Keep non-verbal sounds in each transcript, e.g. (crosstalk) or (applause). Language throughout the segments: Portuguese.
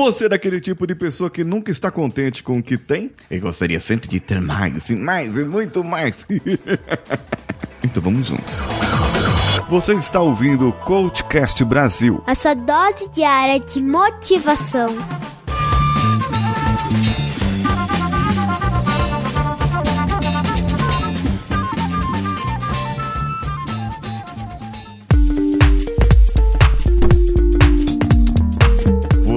Você é daquele tipo de pessoa que nunca está contente com o que tem e gostaria sempre de ter mais e mais e muito mais. (laughs) então vamos juntos. Você está ouvindo o Coachcast Brasil. A sua dose diária de motivação.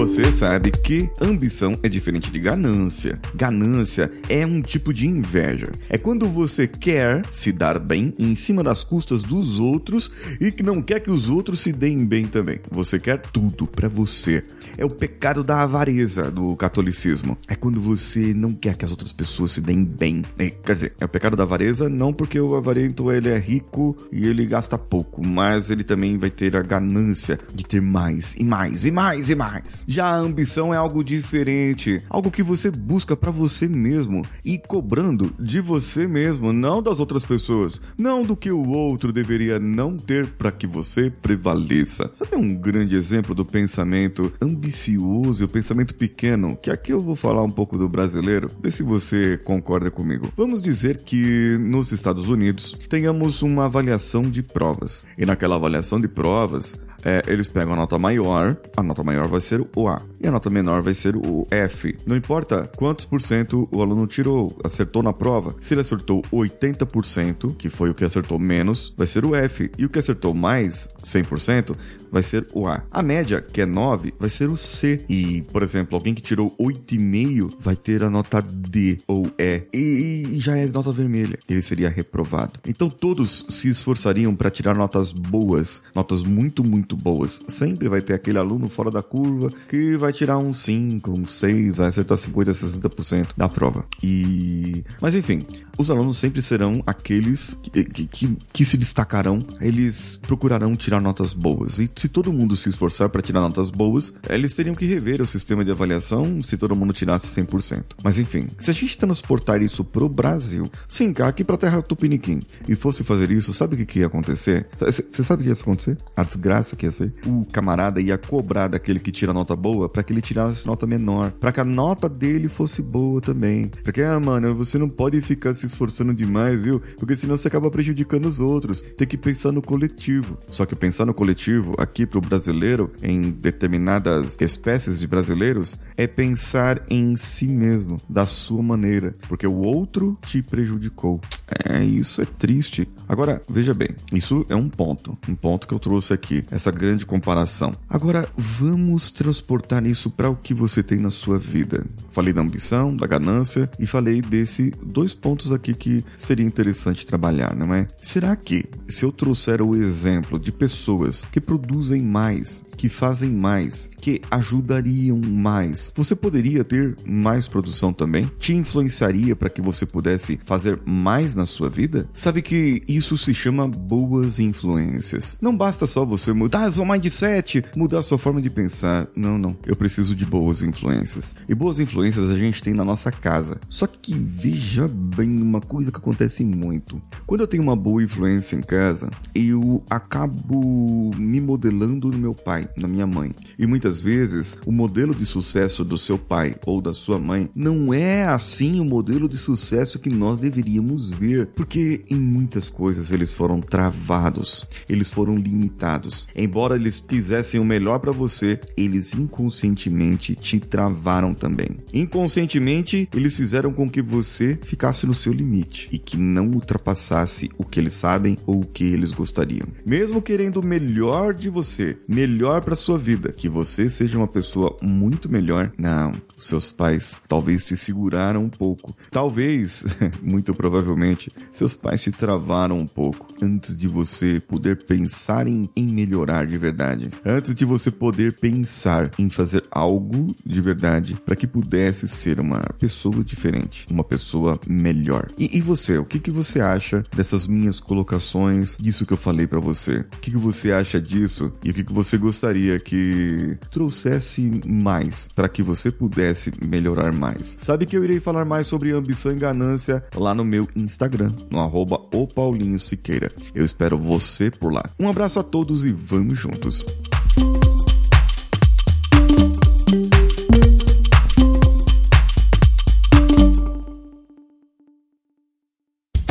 Você sabe que ambição é diferente de ganância. Ganância é um tipo de inveja. É quando você quer se dar bem em cima das custas dos outros e que não quer que os outros se deem bem também. Você quer tudo para você. É o pecado da avareza do catolicismo. É quando você não quer que as outras pessoas se deem bem. É, quer dizer, é o pecado da avareza não porque o avarento ele é rico e ele gasta pouco, mas ele também vai ter a ganância de ter mais e mais e mais e mais. Já a ambição é algo diferente, algo que você busca para você mesmo e cobrando de você mesmo, não das outras pessoas, não do que o outro deveria não ter para que você prevaleça. Sabe um grande exemplo do pensamento ambicioso e o pensamento pequeno, que aqui eu vou falar um pouco do brasileiro, vê se você concorda comigo. Vamos dizer que nos Estados Unidos tenhamos uma avaliação de provas. E naquela avaliação de provas, é, eles pegam a nota maior, a nota maior vai ser o A, e a nota menor vai ser o F. Não importa quantos por cento o aluno tirou, acertou na prova. Se ele acertou 80%, que foi o que acertou menos, vai ser o F. E o que acertou mais, 100%, vai ser o A. A média, que é 9, vai ser o C. E, por exemplo, alguém que tirou 8,5 vai ter a nota D ou E. E, já é nota vermelha. Ele seria reprovado. Então todos se esforçariam para tirar notas boas, notas muito, muito boas. Sempre vai ter aquele aluno fora da curva que vai tirar um 5, um 6, vai acertar 50, 60% da prova. E. Mas enfim, os alunos sempre serão aqueles que, que, que, que se destacarão, eles procurarão tirar notas boas. E se todo mundo se esforçar para tirar notas boas, eles teriam que rever o sistema de avaliação se todo mundo tirasse 100%. Mas enfim, se a gente transportar isso pro Brasil, sim, aqui pra terra Tupiniquim, e fosse fazer isso, sabe o que, que ia acontecer? Você sabe o que ia acontecer? A desgraça que O camarada ia cobrar daquele que tira nota boa para que ele tirasse nota menor, para que a nota dele fosse boa também. Porque, ah, mano, você não pode ficar se esforçando demais, viu? Porque senão você acaba prejudicando os outros. Tem que pensar no coletivo. Só que pensar no coletivo, aqui aqui para o brasileiro, em determinadas espécies de brasileiros, é pensar em si mesmo, da sua maneira, porque o outro te prejudicou. É, isso é triste. Agora, veja bem, isso é um ponto, um ponto que eu trouxe aqui, essa grande comparação. Agora, vamos transportar isso para o que você tem na sua vida. Falei da ambição, da ganância e falei desse dois pontos aqui que seria interessante trabalhar, não é? Será que se eu trouxer o exemplo de pessoas que produzem mais, que fazem mais, que ajudariam mais, você poderia ter mais produção também? Te influenciaria para que você pudesse fazer mais na sua vida? Sabe que isso se chama boas influências. Não basta só você mudar seu mindset, mudar sua forma de pensar. Não, não. Eu preciso de boas influências. E boas influências a gente tem na nossa casa. Só que veja bem uma coisa que acontece muito. Quando eu tenho uma boa influência em casa, eu acabo me modelando no meu pai, na minha mãe. E muitas vezes o modelo de sucesso do seu pai ou da sua mãe não é assim o modelo de sucesso que nós deveríamos ver, porque em muitas coisas eles foram travados, eles foram limitados. Embora eles quisessem o melhor para você, eles inconscientemente te travaram também. Inconscientemente, eles fizeram com que você ficasse no seu limite e que não ultrapassasse o que eles sabem ou o que eles gostariam. Mesmo querendo o melhor de você, melhor para sua vida, que você seja uma pessoa muito melhor, não, seus pais talvez te seguraram um pouco. Talvez, (laughs) muito provavelmente, seus pais te travaram um pouco antes de você poder pensar em, em melhorar de verdade. Antes de você poder pensar em fazer algo de verdade para que pudesse ser uma pessoa diferente, uma pessoa melhor. E, e você, o que, que você acha dessas minhas colocações, disso que eu falei para você? O que, que você acha disso e o que, que você gostaria que trouxesse mais para que você pudesse melhorar mais? Sabe que eu irei falar mais sobre ambição e ganância lá no meu Instagram, no arroba o Paulinho Siqueira. Eu espero você por lá. Um abraço a todos e vamos juntos!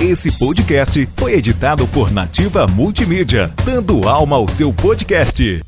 Esse podcast foi editado por Nativa Multimídia, dando alma ao seu podcast.